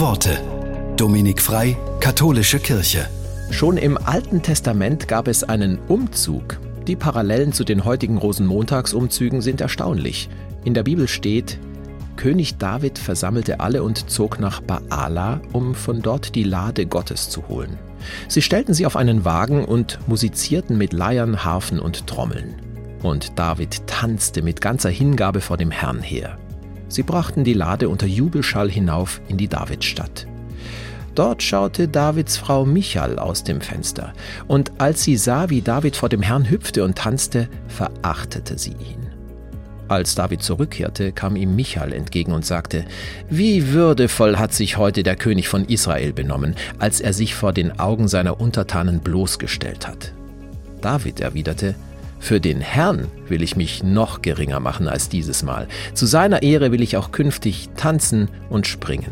Worte. Dominik Frei, Katholische Kirche. Schon im Alten Testament gab es einen Umzug. Die Parallelen zu den heutigen Rosenmontagsumzügen sind erstaunlich. In der Bibel steht, König David versammelte alle und zog nach Baala, um von dort die Lade Gottes zu holen. Sie stellten sie auf einen Wagen und musizierten mit Leiern, Harfen und Trommeln. Und David tanzte mit ganzer Hingabe vor dem Herrn her. Sie brachten die Lade unter Jubelschall hinauf in die Davidstadt. Dort schaute Davids Frau Michal aus dem Fenster, und als sie sah, wie David vor dem Herrn hüpfte und tanzte, verachtete sie ihn. Als David zurückkehrte, kam ihm Michal entgegen und sagte, Wie würdevoll hat sich heute der König von Israel benommen, als er sich vor den Augen seiner Untertanen bloßgestellt hat. David erwiderte, für den Herrn will ich mich noch geringer machen als dieses Mal. Zu seiner Ehre will ich auch künftig tanzen und springen.